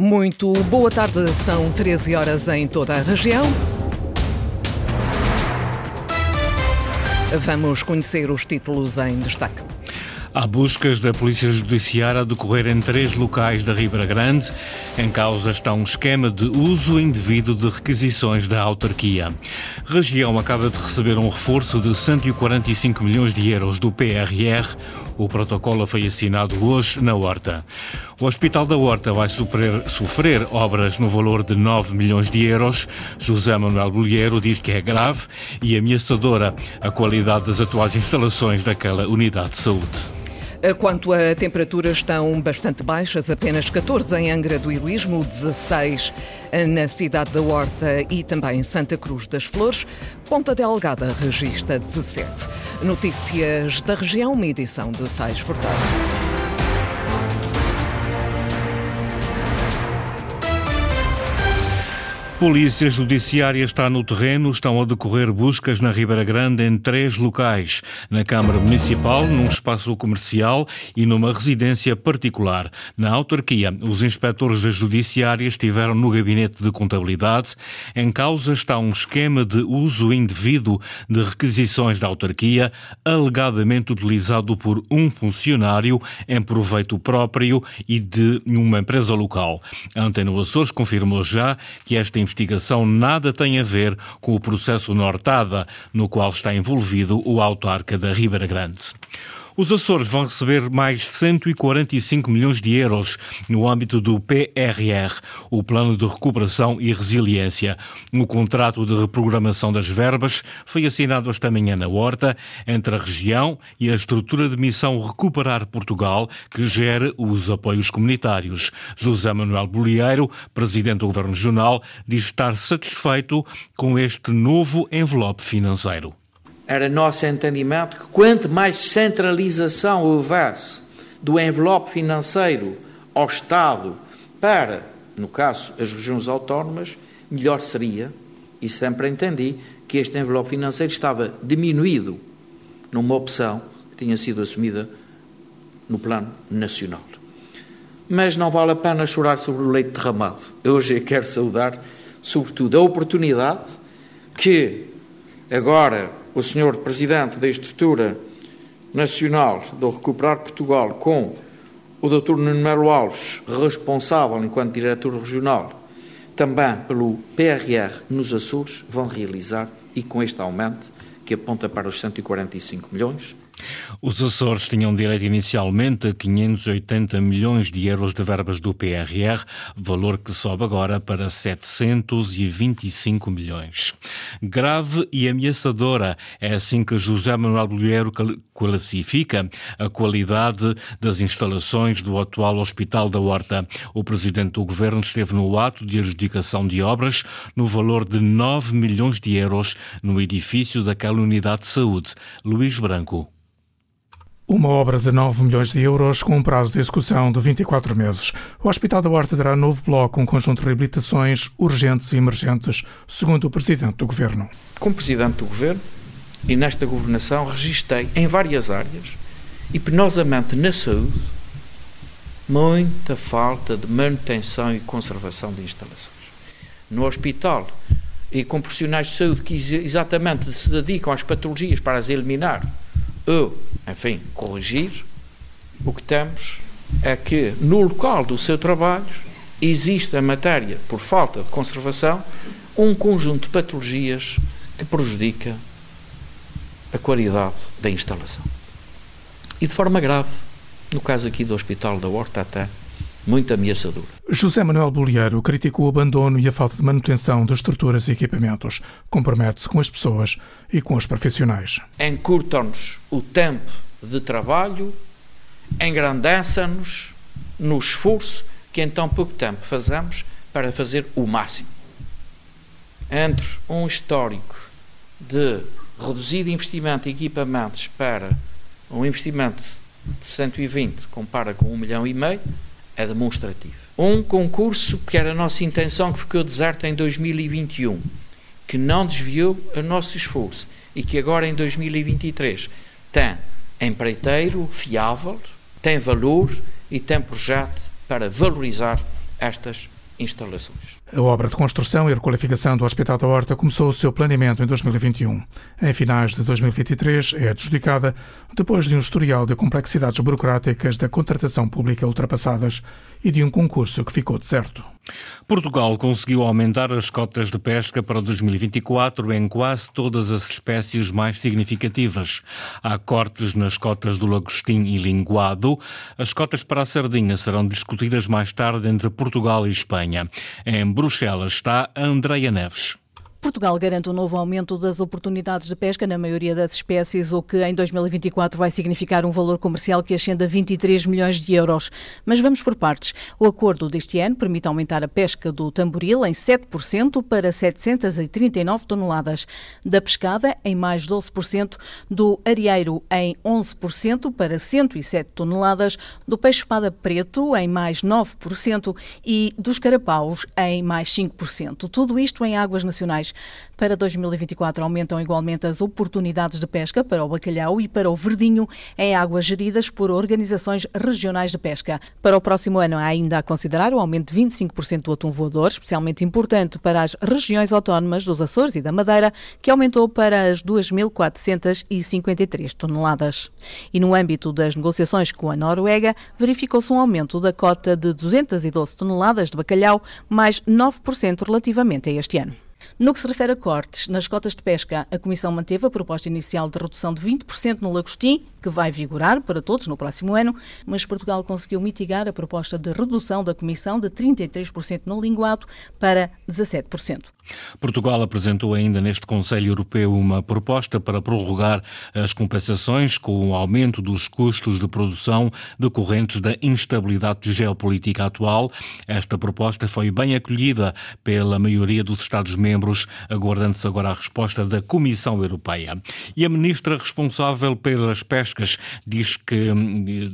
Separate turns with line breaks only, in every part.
Muito boa tarde, são 13 horas em toda a região. Vamos conhecer os títulos em destaque.
Há buscas da Polícia Judiciária a decorrer em três locais da Ribeira Grande. Em causa está um esquema de uso indevido de requisições da autarquia. A região acaba de receber um reforço de 145 milhões de euros do PRR. O protocolo foi assinado hoje na Horta. O Hospital da Horta vai sofrer, sofrer obras no valor de 9 milhões de euros. José Manuel Bolheiro diz que é grave e ameaçadora a qualidade das atuais instalações daquela unidade de saúde.
Quanto a temperaturas, estão bastante baixas, apenas 14 em Angra do Heroísmo, 16 na cidade da Horta e também em Santa Cruz das Flores. Ponta Delgada registra 17. Notícias da região, uma edição de Sais Furtado.
Polícia Judiciária está no terreno, estão a decorrer buscas na Ribeira Grande em três locais: na Câmara Municipal, num espaço comercial e numa residência particular. Na autarquia, os inspectores da Judiciária estiveram no gabinete de contabilidade. Em causa está um esquema de uso indevido de requisições da autarquia, alegadamente utilizado por um funcionário em proveito próprio e de uma empresa local. A Antena Açores confirmou já que esta investigação nada tem a ver com o processo Nortada, no qual está envolvido o autarca da Ribeira Grande. Os Açores vão receber mais 145 milhões de euros no âmbito do PRR, o Plano de Recuperação e Resiliência. O contrato de reprogramação das verbas foi assinado esta manhã na Horta entre a região e a estrutura de missão Recuperar Portugal, que gera os apoios comunitários. José Manuel Bolieiro, presidente do Governo Regional, diz estar satisfeito com este novo envelope financeiro
era nosso entendimento que quanto mais centralização houvesse do envelope financeiro ao Estado para, no caso, as regiões autónomas, melhor seria, e sempre entendi que este envelope financeiro estava diminuído numa opção que tinha sido assumida no plano nacional. Mas não vale a pena chorar sobre o leite derramado. Eu hoje quero saudar, sobretudo, a oportunidade que agora o Sr. Presidente da Estrutura Nacional do Recuperar Portugal com o Dr. Nuno Melo Alves, responsável enquanto diretor regional, também pelo PRR nos Açores, vão realizar, e com este aumento, que aponta para os 145 milhões,
os Açores tinham direito inicialmente a 580 milhões de euros de verbas do PRR, valor que sobe agora para 725 milhões. Grave e ameaçadora é assim que José Manuel Bolheiro classifica a qualidade das instalações do atual Hospital da Horta. O presidente do governo esteve no ato de adjudicação de obras no valor de 9 milhões de euros no edifício daquela unidade de saúde. Luís Branco.
Uma obra de 9 milhões de euros com um prazo de execução de 24 meses. O Hospital da Horta terá novo bloco, um conjunto de reabilitações urgentes e emergentes, segundo o Presidente do Governo.
Como Presidente do Governo e nesta governação, registrei em várias áreas, e penosamente na saúde, muita falta de manutenção e conservação de instalações. No hospital e com profissionais de saúde que exatamente se dedicam às patologias para as eliminar, ou, enfim, corrigir, o que temos é que no local do seu trabalho existe a matéria, por falta de conservação, um conjunto de patologias que prejudica a qualidade da instalação. E de forma grave, no caso aqui do Hospital da Horta até, muito ameaçador.
José Manuel Bolieiro criticou o abandono e a falta de manutenção de estruturas e equipamentos. Compromete-se com as pessoas e com os profissionais.
Encurtam-nos o tempo de trabalho, engrandecem-nos no esforço que em tão pouco tempo fazemos para fazer o máximo. Entre um histórico de reduzido investimento em equipamentos para um investimento de 120 compara com um milhão e meio, é demonstrativo. Um concurso que era a nossa intenção que ficou deserto em 2021, que não desviou o nosso esforço e que agora em 2023 tem empreiteiro fiável, tem valor e tem projeto para valorizar estas instalações.
A obra de construção e requalificação do Hospital da Horta começou o seu planeamento em 2021. Em finais de 2023 é adjudicada depois de um historial de complexidades burocráticas da contratação pública ultrapassadas e de um concurso que ficou deserto.
Portugal conseguiu aumentar as cotas de pesca para 2024 em quase todas as espécies mais significativas. Há cortes nas cotas do lagostim e linguado. As cotas para a sardinha serão discutidas mais tarde entre Portugal e Espanha. Em Bruxelas está Andreia Neves.
Portugal garante um novo aumento das oportunidades de pesca na maioria das espécies, o que em 2024 vai significar um valor comercial que ascende a 23 milhões de euros. Mas vamos por partes. O acordo deste ano permite aumentar a pesca do tamboril em 7% para 739 toneladas, da pescada em mais 12%, do areeiro em 11% para 107 toneladas, do peixe-espada preto em mais 9% e dos carapaus em mais 5%. Tudo isto em águas nacionais. Para 2024 aumentam igualmente as oportunidades de pesca para o bacalhau e para o verdinho em águas geridas por organizações regionais de pesca. Para o próximo ano há ainda a considerar o aumento de 25% do atum voador, especialmente importante para as regiões autónomas dos Açores e da Madeira, que aumentou para as 2.453 toneladas. E no âmbito das negociações com a Noruega, verificou-se um aumento da cota de 212 toneladas de bacalhau, mais 9% relativamente a este ano. No que se refere a cortes nas cotas de pesca, a Comissão manteve a proposta inicial de redução de 20% no lagostim, que vai vigorar para todos no próximo ano, mas Portugal conseguiu mitigar a proposta de redução da Comissão de 33% no linguado para 17%.
Portugal apresentou ainda neste Conselho Europeu uma proposta para prorrogar as compensações com o aumento dos custos de produção decorrentes da instabilidade geopolítica atual. Esta proposta foi bem acolhida pela maioria dos Estados-membros membros, aguardando-se agora a resposta da Comissão Europeia. E a ministra responsável pelas pescas diz que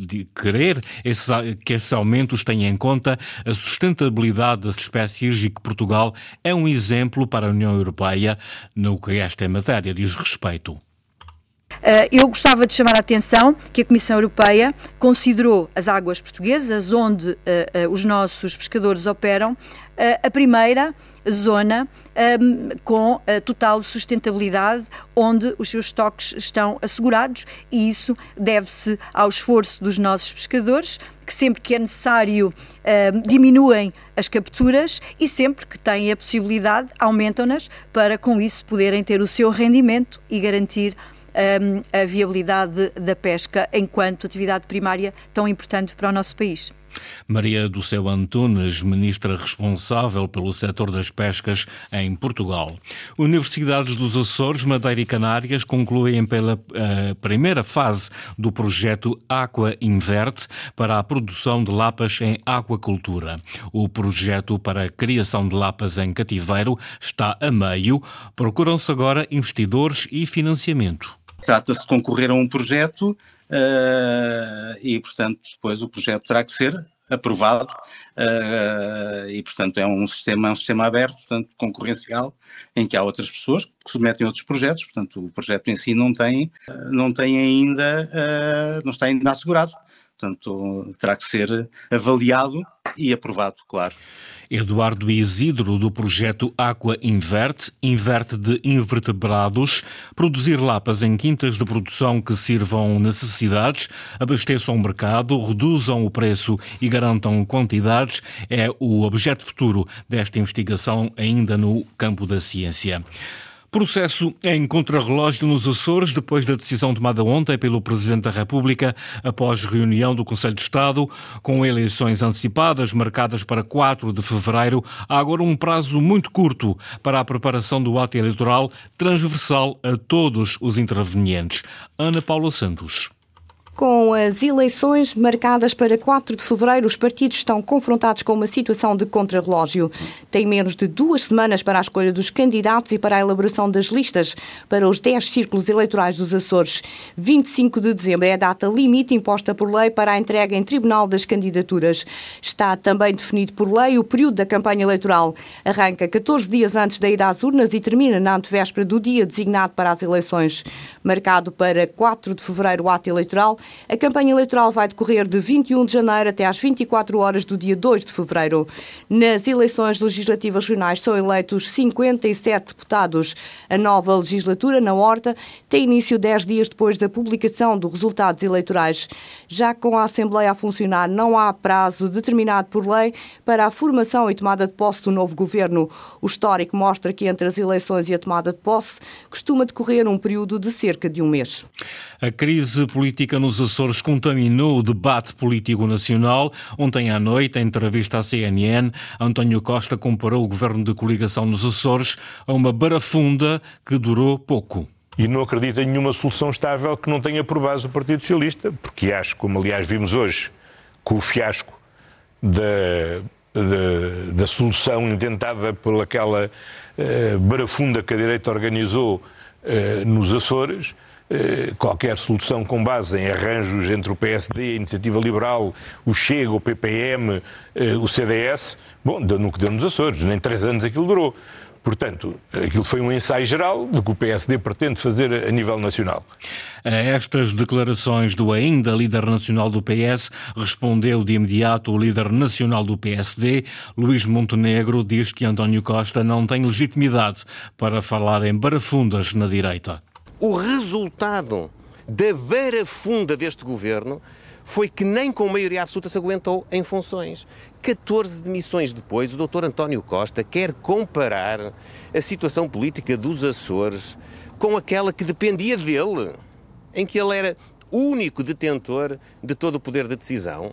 de querer esses, que esses aumentos tenham em conta a sustentabilidade das espécies e que Portugal é um exemplo para a União Europeia no que esta matéria diz respeito.
Eh, eu gostava de chamar a atenção que a Comissão Europeia considerou as águas portuguesas, onde uh, uh, os nossos pescadores operam, a primeira zona um, com total sustentabilidade, onde os seus estoques estão assegurados, e isso deve-se ao esforço dos nossos pescadores, que sempre que é necessário um, diminuem as capturas e sempre que têm a possibilidade aumentam-nas para com isso poderem ter o seu rendimento e garantir um, a viabilidade da pesca enquanto atividade primária tão importante para o nosso país.
Maria do Céu Antunes, ministra responsável pelo setor das pescas em Portugal. Universidades dos Açores, Madeira e Canárias concluem pela uh, primeira fase do projeto Aqua Inverte para a produção de lapas em aquacultura. O projeto para a criação de lapas em cativeiro está a meio. Procuram-se agora investidores e financiamento.
Trata-se de concorrer a um projeto uh, e, portanto, depois o projeto terá que ser aprovado uh, e, portanto, é um sistema, é um sistema aberto, portanto, concorrencial, em que há outras pessoas que submetem outros projetos, portanto, o projeto em si não tem, não tem ainda, uh, não está ainda assegurado. Portanto, terá que ser avaliado e aprovado, claro.
Eduardo Isidro, do projeto Aqua Inverte, inverte de invertebrados, produzir lapas em quintas de produção que sirvam necessidades, abasteçam o mercado, reduzam o preço e garantam quantidades, é o objeto futuro desta investigação ainda no campo da ciência. Processo em contrarrelógio nos Açores, depois da decisão tomada ontem pelo Presidente da República, após reunião do Conselho de Estado, com eleições antecipadas marcadas para 4 de fevereiro, há agora um prazo muito curto para a preparação do ato eleitoral transversal a todos os intervenientes. Ana Paula Santos.
Com as eleições marcadas para 4 de fevereiro, os partidos estão confrontados com uma situação de contrarrelógio. Tem menos de duas semanas para a escolha dos candidatos e para a elaboração das listas para os 10 círculos eleitorais dos Açores. 25 de dezembro é a data limite imposta por lei para a entrega em tribunal das candidaturas. Está também definido por lei o período da campanha eleitoral. Arranca 14 dias antes da ida às urnas e termina na antevéspera do dia designado para as eleições. Marcado para 4 de fevereiro o ato eleitoral, A campanha eleitoral vai decorrer de 21 de janeiro até às 24 horas do dia 2 de fevereiro. Nas eleições legislativas regionais são eleitos 57 deputados. A nova legislatura na Horta tem início 10 dias depois da publicação dos resultados eleitorais. Já com a Assembleia a funcionar, não há prazo determinado por lei para a formação e tomada de posse do novo governo. O histórico mostra que entre as eleições e a tomada de posse costuma decorrer um período de cerca de um mês.
A crise política nos Açores contaminou o debate político nacional. Ontem à noite, em entrevista à CNN, António Costa comparou o governo de coligação nos Açores a uma barafunda que durou pouco.
E não acredito em nenhuma solução estável que não tenha por base o Partido Socialista, porque acho, como aliás vimos hoje, com o fiasco da, da, da solução intentada por aquela uh, barafunda que a direita organizou uh, nos Açores, qualquer solução com base em arranjos entre o PSD, a Iniciativa Liberal, o Chega, o PPM, o CDS, bom, deu no que deu nos Açores, nem três anos aquilo durou. Portanto, aquilo foi um ensaio geral do que o PSD pretende fazer a nível nacional.
A estas declarações do ainda líder nacional do PS, respondeu de imediato o líder nacional do PSD, Luís Montenegro, diz que António Costa não tem legitimidade para falar em barafundas na direita.
O resultado da barafunda deste governo foi que nem com maioria absoluta se aguentou em funções. 14 demissões depois, o Dr. António Costa quer comparar a situação política dos Açores com aquela que dependia dele, em que ele era único detentor de todo o poder de decisão?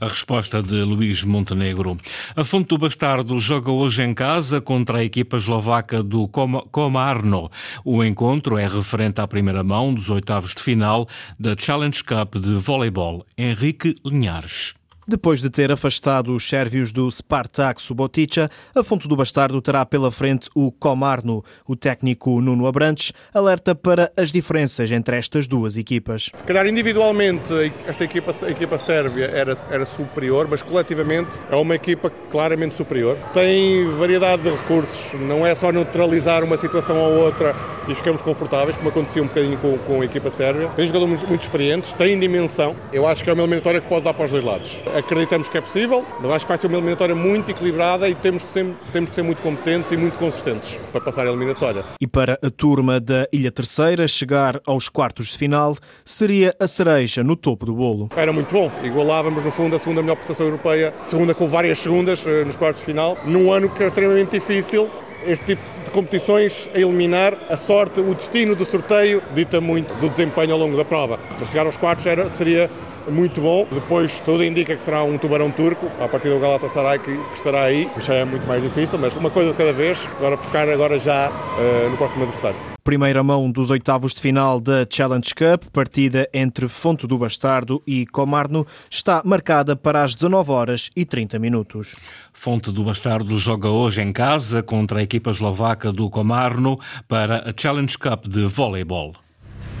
A resposta de Luís Montenegro. A Fonte do Bastardo joga hoje em casa contra a equipa eslovaca do Komarno. O encontro é referente à primeira mão dos oitavos de final da Challenge Cup de voleibol. Henrique Linhares.
Depois de ter afastado os sérvios do Spartak Subotica, Fonte do Bastardo terá pela frente o Comarno. O técnico Nuno Abrantes alerta para as diferenças entre estas duas equipas.
Se calhar individualmente esta equipa, a equipa sérvia era, era superior, mas coletivamente é uma equipa claramente superior. Tem variedade de recursos, não é só neutralizar uma situação ou outra e ficamos confortáveis, como acontecia um bocadinho com, com a equipa sérvia. Tem jogadores muito, muito experientes, tem dimensão. Eu acho que é uma eliminatória que pode dar para os dois lados acreditamos que é possível, mas acho que vai ser uma eliminatória muito equilibrada e temos que ser, temos que ser muito competentes e muito consistentes para passar a eliminatória.
E para a turma da Ilha Terceira, chegar aos quartos de final seria a cereja no topo do bolo.
Era muito bom, igualávamos no fundo a segunda melhor prestação europeia, segunda com várias segundas eh, nos quartos de final, num ano que é extremamente difícil este tipo de competições a eliminar, a sorte, o destino do sorteio dita muito do desempenho ao longo da prova. Mas chegar aos quartos era, seria muito bom. Depois tudo indica que será um tubarão turco, a partir do Galatasaray que, que estará aí. Já é muito mais difícil, mas uma coisa de cada vez. Agora focar agora já uh, no próximo adversário.
Primeira mão dos oitavos de final da Challenge Cup, partida entre Fonte do Bastardo e Comarno, está marcada para as 19 horas e 30 minutos.
Fonte do Bastardo joga hoje em casa contra a equipa eslovaca do Comarno para a Challenge Cup de voleibol.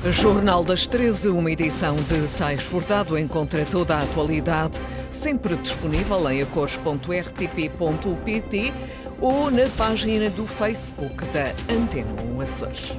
Jornal das 13, uma edição de Sais Furtado encontra toda a atualidade, sempre disponível em acores.rtp.pt ou na página do Facebook da Antena 1 Açores.